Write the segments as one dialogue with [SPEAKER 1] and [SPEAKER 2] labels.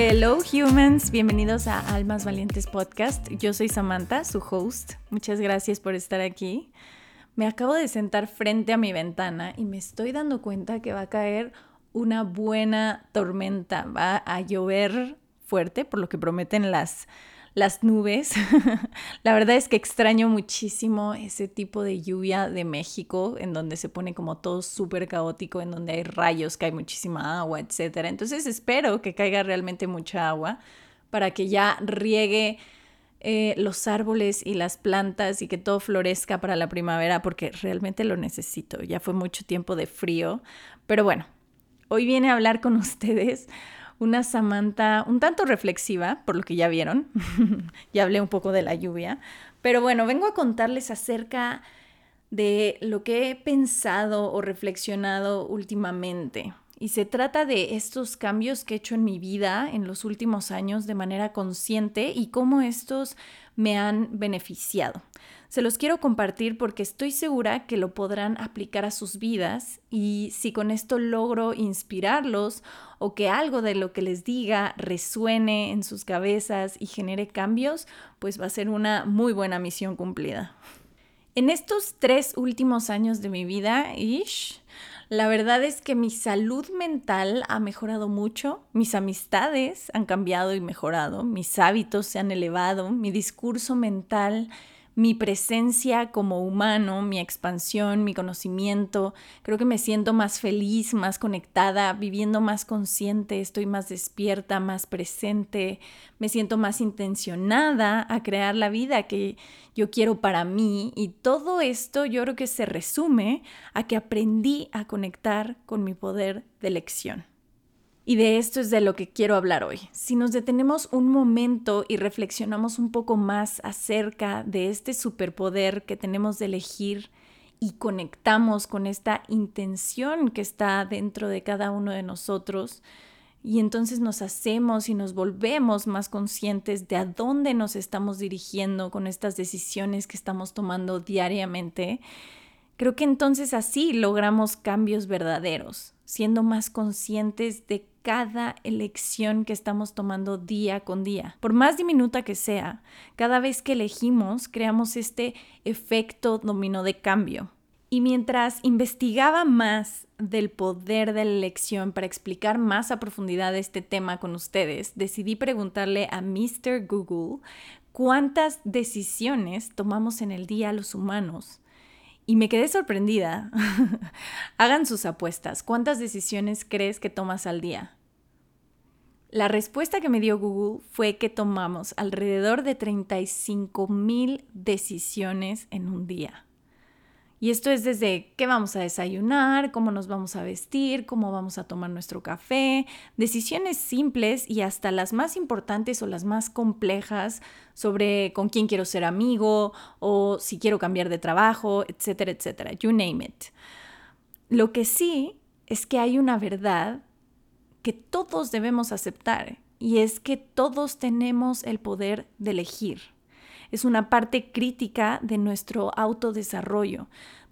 [SPEAKER 1] Hello humans, bienvenidos a Almas Valientes Podcast. Yo soy Samantha, su host. Muchas gracias por estar aquí. Me acabo de sentar frente a mi ventana y me estoy dando cuenta que va a caer una buena tormenta. Va a llover fuerte, por lo que prometen las las nubes. la verdad es que extraño muchísimo ese tipo de lluvia de México, en donde se pone como todo súper caótico, en donde hay rayos, hay muchísima agua, etc. Entonces espero que caiga realmente mucha agua para que ya riegue eh, los árboles y las plantas y que todo florezca para la primavera, porque realmente lo necesito. Ya fue mucho tiempo de frío. Pero bueno, hoy viene a hablar con ustedes una Samantha un tanto reflexiva, por lo que ya vieron. ya hablé un poco de la lluvia. Pero bueno, vengo a contarles acerca de lo que he pensado o reflexionado últimamente. Y se trata de estos cambios que he hecho en mi vida en los últimos años de manera consciente y cómo estos me han beneficiado. Se los quiero compartir porque estoy segura que lo podrán aplicar a sus vidas y si con esto logro inspirarlos o que algo de lo que les diga resuene en sus cabezas y genere cambios, pues va a ser una muy buena misión cumplida. En estos tres últimos años de mi vida, ish, la verdad es que mi salud mental ha mejorado mucho, mis amistades han cambiado y mejorado, mis hábitos se han elevado, mi discurso mental mi presencia como humano, mi expansión, mi conocimiento. Creo que me siento más feliz, más conectada, viviendo más consciente, estoy más despierta, más presente, me siento más intencionada a crear la vida que yo quiero para mí y todo esto yo creo que se resume a que aprendí a conectar con mi poder de elección. Y de esto es de lo que quiero hablar hoy. Si nos detenemos un momento y reflexionamos un poco más acerca de este superpoder que tenemos de elegir y conectamos con esta intención que está dentro de cada uno de nosotros, y entonces nos hacemos y nos volvemos más conscientes de a dónde nos estamos dirigiendo con estas decisiones que estamos tomando diariamente, creo que entonces así logramos cambios verdaderos, siendo más conscientes de cada elección que estamos tomando día con día. Por más diminuta que sea, cada vez que elegimos creamos este efecto dominó de cambio. Y mientras investigaba más del poder de la elección para explicar más a profundidad este tema con ustedes, decidí preguntarle a Mr. Google cuántas decisiones tomamos en el día los humanos y me quedé sorprendida. Hagan sus apuestas. ¿Cuántas decisiones crees que tomas al día? La respuesta que me dio Google fue que tomamos alrededor de 35 mil decisiones en un día. Y esto es desde qué vamos a desayunar, cómo nos vamos a vestir, cómo vamos a tomar nuestro café, decisiones simples y hasta las más importantes o las más complejas sobre con quién quiero ser amigo o si quiero cambiar de trabajo, etcétera, etcétera. You name it. Lo que sí es que hay una verdad que todos debemos aceptar y es que todos tenemos el poder de elegir es una parte crítica de nuestro autodesarrollo.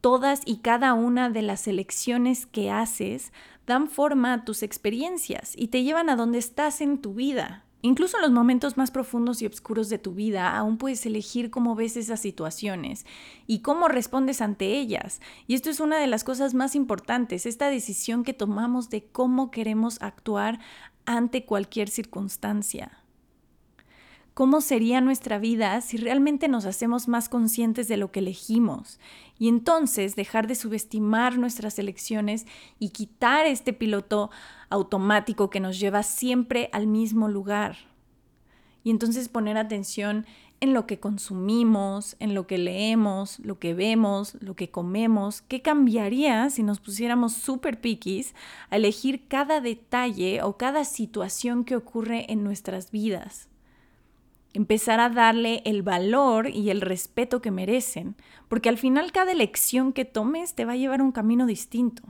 [SPEAKER 1] Todas y cada una de las elecciones que haces dan forma a tus experiencias y te llevan a donde estás en tu vida. Incluso en los momentos más profundos y oscuros de tu vida, aún puedes elegir cómo ves esas situaciones y cómo respondes ante ellas. Y esto es una de las cosas más importantes, esta decisión que tomamos de cómo queremos actuar ante cualquier circunstancia cómo sería nuestra vida si realmente nos hacemos más conscientes de lo que elegimos y entonces dejar de subestimar nuestras elecciones y quitar este piloto automático que nos lleva siempre al mismo lugar. Y entonces poner atención en lo que consumimos, en lo que leemos, lo que vemos, lo que comemos. ¿Qué cambiaría si nos pusiéramos súper piquis a elegir cada detalle o cada situación que ocurre en nuestras vidas? Empezar a darle el valor y el respeto que merecen, porque al final cada elección que tomes te va a llevar a un camino distinto.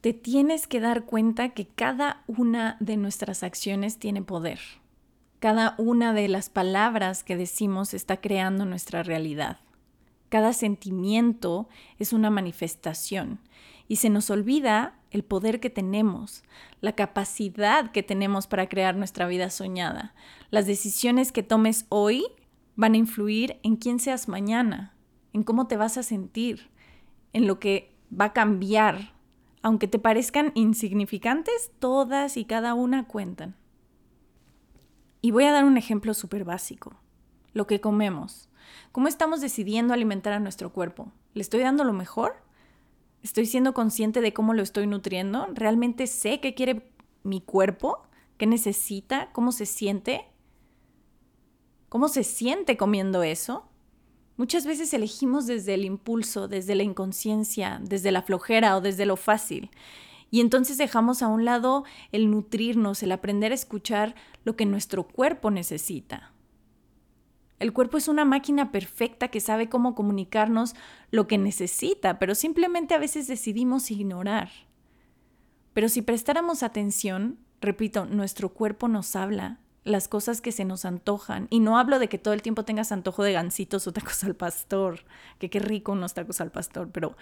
[SPEAKER 1] Te tienes que dar cuenta que cada una de nuestras acciones tiene poder. Cada una de las palabras que decimos está creando nuestra realidad. Cada sentimiento es una manifestación y se nos olvida el poder que tenemos, la capacidad que tenemos para crear nuestra vida soñada. Las decisiones que tomes hoy van a influir en quién seas mañana, en cómo te vas a sentir, en lo que va a cambiar. Aunque te parezcan insignificantes, todas y cada una cuentan. Y voy a dar un ejemplo súper básico. Lo que comemos. ¿Cómo estamos decidiendo alimentar a nuestro cuerpo? ¿Le estoy dando lo mejor? ¿Estoy siendo consciente de cómo lo estoy nutriendo? ¿Realmente sé qué quiere mi cuerpo? ¿Qué necesita? ¿Cómo se siente? ¿Cómo se siente comiendo eso? Muchas veces elegimos desde el impulso, desde la inconsciencia, desde la flojera o desde lo fácil. Y entonces dejamos a un lado el nutrirnos, el aprender a escuchar lo que nuestro cuerpo necesita. El cuerpo es una máquina perfecta que sabe cómo comunicarnos lo que necesita, pero simplemente a veces decidimos ignorar. Pero si prestáramos atención, repito, nuestro cuerpo nos habla las cosas que se nos antojan. Y no hablo de que todo el tiempo tengas antojo de gansitos o tacos al pastor, que qué rico unos tacos al pastor, pero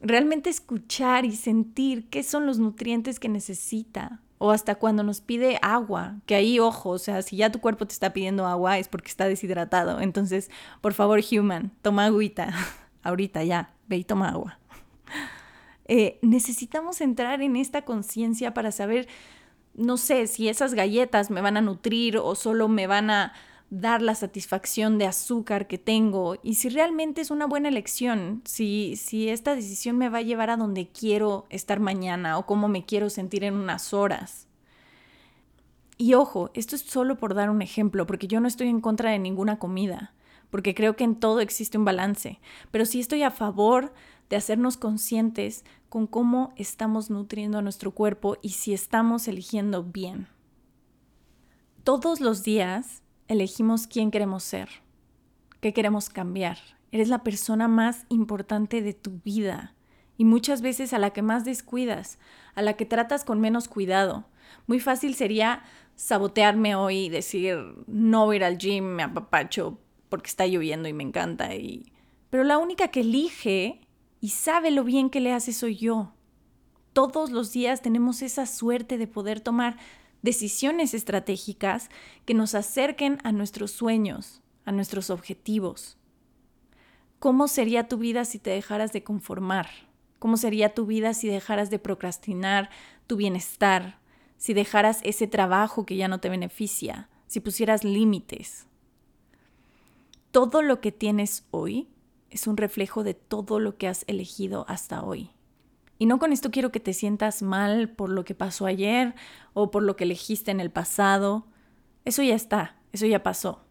[SPEAKER 1] realmente escuchar y sentir qué son los nutrientes que necesita. O hasta cuando nos pide agua, que ahí, ojo, o sea, si ya tu cuerpo te está pidiendo agua es porque está deshidratado. Entonces, por favor, human, toma agüita. Ahorita ya, ve y toma agua. Eh, necesitamos entrar en esta conciencia para saber, no sé, si esas galletas me van a nutrir o solo me van a dar la satisfacción de azúcar que tengo y si realmente es una buena elección, si, si esta decisión me va a llevar a donde quiero estar mañana o cómo me quiero sentir en unas horas. Y ojo, esto es solo por dar un ejemplo, porque yo no estoy en contra de ninguna comida, porque creo que en todo existe un balance, pero sí estoy a favor de hacernos conscientes con cómo estamos nutriendo a nuestro cuerpo y si estamos eligiendo bien. Todos los días elegimos quién queremos ser, qué queremos cambiar. Eres la persona más importante de tu vida y muchas veces a la que más descuidas, a la que tratas con menos cuidado. Muy fácil sería sabotearme hoy y decir, no ir al gym, me apapacho porque está lloviendo y me encanta. Y... Pero la única que elige y sabe lo bien que le hace soy yo. Todos los días tenemos esa suerte de poder tomar decisiones estratégicas que nos acerquen a nuestros sueños, a nuestros objetivos. ¿Cómo sería tu vida si te dejaras de conformar? ¿Cómo sería tu vida si dejaras de procrastinar tu bienestar? Si dejaras ese trabajo que ya no te beneficia? Si pusieras límites? Todo lo que tienes hoy es un reflejo de todo lo que has elegido hasta hoy. Y no con esto quiero que te sientas mal por lo que pasó ayer o por lo que elegiste en el pasado. Eso ya está, eso ya pasó.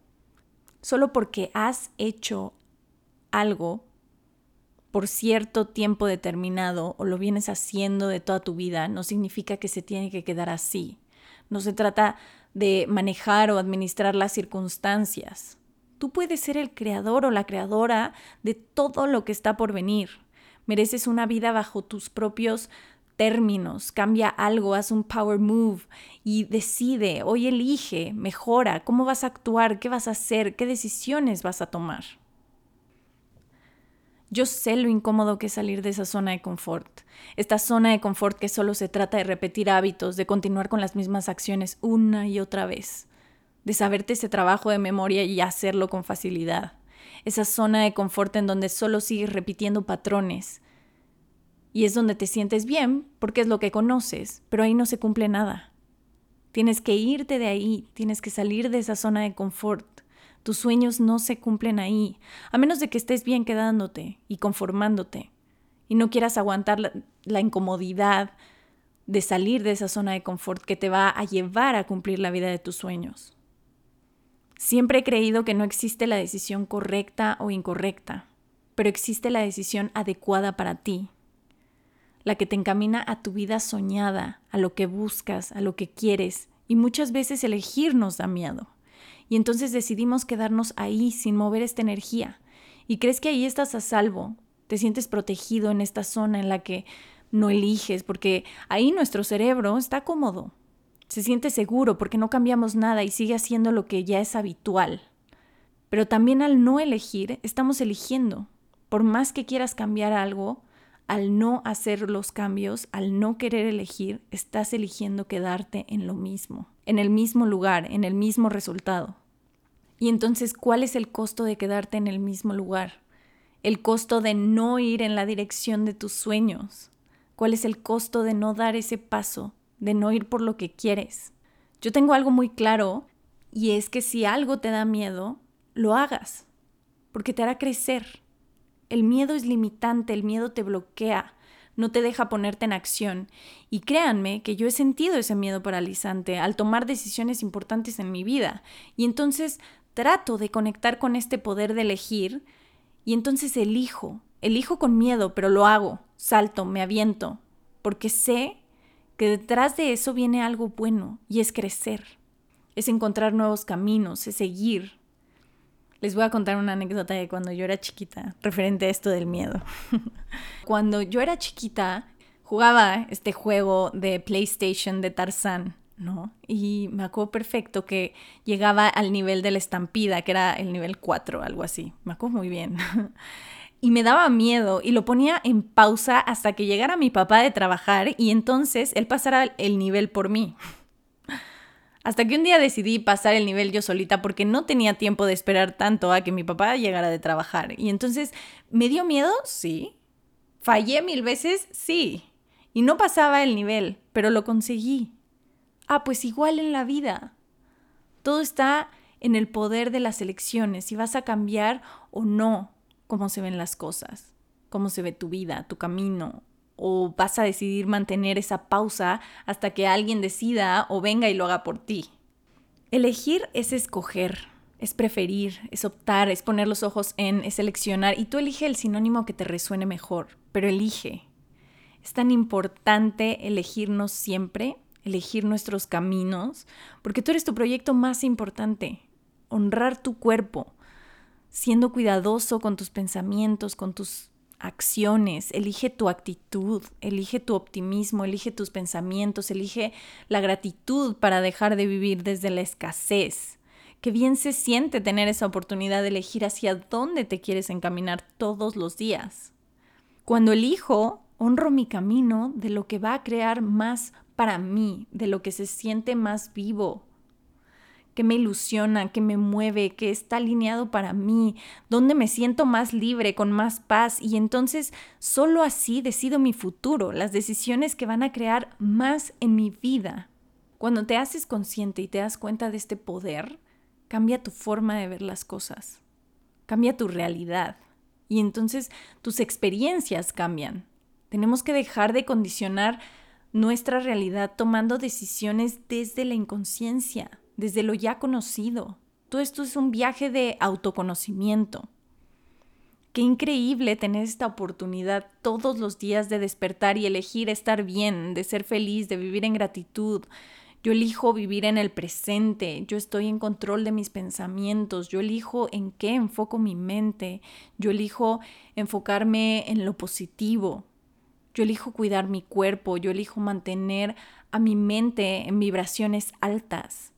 [SPEAKER 1] Solo porque has hecho algo por cierto tiempo determinado o lo vienes haciendo de toda tu vida, no significa que se tiene que quedar así. No se trata de manejar o administrar las circunstancias. Tú puedes ser el creador o la creadora de todo lo que está por venir. Mereces una vida bajo tus propios términos, cambia algo, haz un power move y decide, hoy elige, mejora, cómo vas a actuar, qué vas a hacer, qué decisiones vas a tomar. Yo sé lo incómodo que es salir de esa zona de confort, esta zona de confort que solo se trata de repetir hábitos, de continuar con las mismas acciones una y otra vez, de saberte ese trabajo de memoria y hacerlo con facilidad esa zona de confort en donde solo sigues repitiendo patrones. Y es donde te sientes bien porque es lo que conoces, pero ahí no se cumple nada. Tienes que irte de ahí, tienes que salir de esa zona de confort. Tus sueños no se cumplen ahí, a menos de que estés bien quedándote y conformándote y no quieras aguantar la, la incomodidad de salir de esa zona de confort que te va a llevar a cumplir la vida de tus sueños. Siempre he creído que no existe la decisión correcta o incorrecta, pero existe la decisión adecuada para ti, la que te encamina a tu vida soñada, a lo que buscas, a lo que quieres, y muchas veces elegir nos da miedo. Y entonces decidimos quedarnos ahí sin mover esta energía. Y crees que ahí estás a salvo, te sientes protegido en esta zona en la que no eliges, porque ahí nuestro cerebro está cómodo, se siente seguro porque no cambiamos nada y sigue haciendo lo que ya es habitual. Pero también al no elegir, estamos eligiendo. Por más que quieras cambiar algo, al no hacer los cambios, al no querer elegir, estás eligiendo quedarte en lo mismo, en el mismo lugar, en el mismo resultado. Y entonces, ¿cuál es el costo de quedarte en el mismo lugar? El costo de no ir en la dirección de tus sueños. ¿Cuál es el costo de no dar ese paso, de no ir por lo que quieres? Yo tengo algo muy claro y es que si algo te da miedo, lo hagas, porque te hará crecer. El miedo es limitante, el miedo te bloquea, no te deja ponerte en acción. Y créanme que yo he sentido ese miedo paralizante al tomar decisiones importantes en mi vida. Y entonces trato de conectar con este poder de elegir y entonces elijo, elijo con miedo, pero lo hago, salto, me aviento, porque sé que detrás de eso viene algo bueno y es crecer, es encontrar nuevos caminos, es seguir. Les voy a contar una anécdota de cuando yo era chiquita, referente a esto del miedo. cuando yo era chiquita, jugaba este juego de PlayStation de Tarzán ¿no? Y me acuerdo perfecto que llegaba al nivel de la estampida, que era el nivel 4, algo así. Me acuerdo muy bien. y me daba miedo y lo ponía en pausa hasta que llegara mi papá de trabajar y entonces él pasara el nivel por mí. Hasta que un día decidí pasar el nivel yo solita porque no tenía tiempo de esperar tanto a que mi papá llegara de trabajar. Y entonces, ¿me dio miedo? Sí. ¿Fallé mil veces? Sí. Y no pasaba el nivel, pero lo conseguí. Ah, pues igual en la vida. Todo está en el poder de las elecciones, si vas a cambiar o no cómo se ven las cosas, cómo se ve tu vida, tu camino, o vas a decidir mantener esa pausa hasta que alguien decida o venga y lo haga por ti. Elegir es escoger, es preferir, es optar, es poner los ojos en, es seleccionar y tú elige el sinónimo que te resuene mejor, pero elige. Es tan importante elegirnos siempre elegir nuestros caminos, porque tú eres tu proyecto más importante. Honrar tu cuerpo, siendo cuidadoso con tus pensamientos, con tus acciones, elige tu actitud, elige tu optimismo, elige tus pensamientos, elige la gratitud para dejar de vivir desde la escasez. Qué bien se siente tener esa oportunidad de elegir hacia dónde te quieres encaminar todos los días. Cuando elijo, honro mi camino de lo que va a crear más para mí, de lo que se siente más vivo, que me ilusiona, que me mueve, que está alineado para mí, donde me siento más libre, con más paz y entonces solo así decido mi futuro, las decisiones que van a crear más en mi vida. Cuando te haces consciente y te das cuenta de este poder, cambia tu forma de ver las cosas, cambia tu realidad y entonces tus experiencias cambian. Tenemos que dejar de condicionar nuestra realidad tomando decisiones desde la inconsciencia, desde lo ya conocido. Todo esto es un viaje de autoconocimiento. Qué increíble tener esta oportunidad todos los días de despertar y elegir estar bien, de ser feliz, de vivir en gratitud. Yo elijo vivir en el presente, yo estoy en control de mis pensamientos, yo elijo en qué enfoco mi mente, yo elijo enfocarme en lo positivo, yo elijo cuidar mi cuerpo, yo elijo mantener a mi mente en vibraciones altas.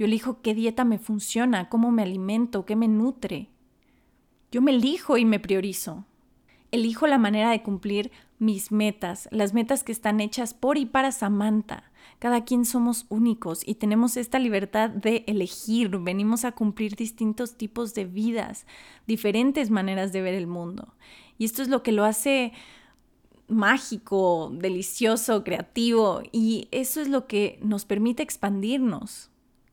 [SPEAKER 1] Yo elijo qué dieta me funciona, cómo me alimento, qué me nutre. Yo me elijo y me priorizo. Elijo la manera de cumplir mis metas, las metas que están hechas por y para Samantha. Cada quien somos únicos y tenemos esta libertad de elegir. Venimos a cumplir distintos tipos de vidas, diferentes maneras de ver el mundo. Y esto es lo que lo hace mágico, delicioso, creativo y eso es lo que nos permite expandirnos.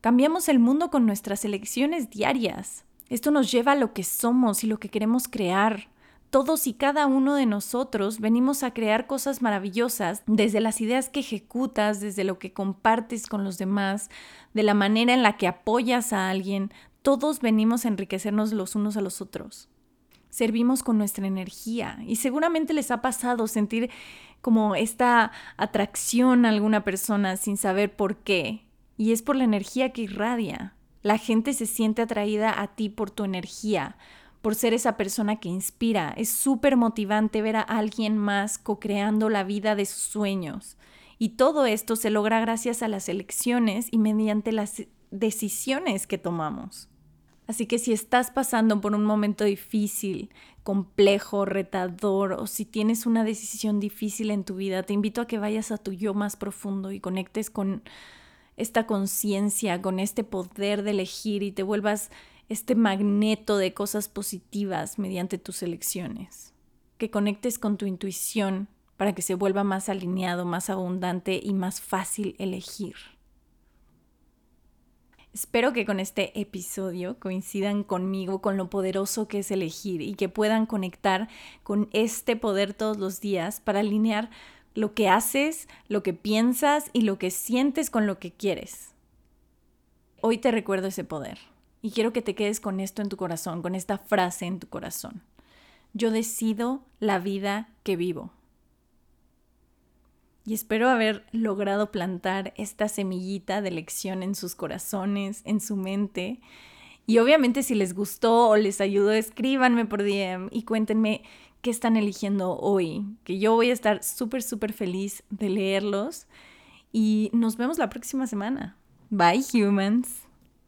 [SPEAKER 1] Cambiamos el mundo con nuestras elecciones diarias. Esto nos lleva a lo que somos y lo que queremos crear. Todos y cada uno de nosotros venimos a crear cosas maravillosas desde las ideas que ejecutas, desde lo que compartes con los demás, de la manera en la que apoyas a alguien. Todos venimos a enriquecernos los unos a los otros servimos con nuestra energía y seguramente les ha pasado sentir como esta atracción a alguna persona sin saber por qué y es por la energía que irradia. La gente se siente atraída a ti por tu energía, por ser esa persona que inspira. Es súper motivante ver a alguien más co-creando la vida de sus sueños. Y todo esto se logra gracias a las elecciones y mediante las decisiones que tomamos. Así que si estás pasando por un momento difícil, complejo, retador, o si tienes una decisión difícil en tu vida, te invito a que vayas a tu yo más profundo y conectes con esta conciencia, con este poder de elegir y te vuelvas este magneto de cosas positivas mediante tus elecciones. Que conectes con tu intuición para que se vuelva más alineado, más abundante y más fácil elegir. Espero que con este episodio coincidan conmigo con lo poderoso que es elegir y que puedan conectar con este poder todos los días para alinear lo que haces, lo que piensas y lo que sientes con lo que quieres. Hoy te recuerdo ese poder y quiero que te quedes con esto en tu corazón, con esta frase en tu corazón. Yo decido la vida que vivo y espero haber logrado plantar esta semillita de lección en sus corazones, en su mente. Y obviamente si les gustó o les ayudó, escríbanme por DM y cuéntenme qué están eligiendo hoy, que yo voy a estar súper, súper feliz de leerlos. Y nos vemos la próxima semana. Bye, humans.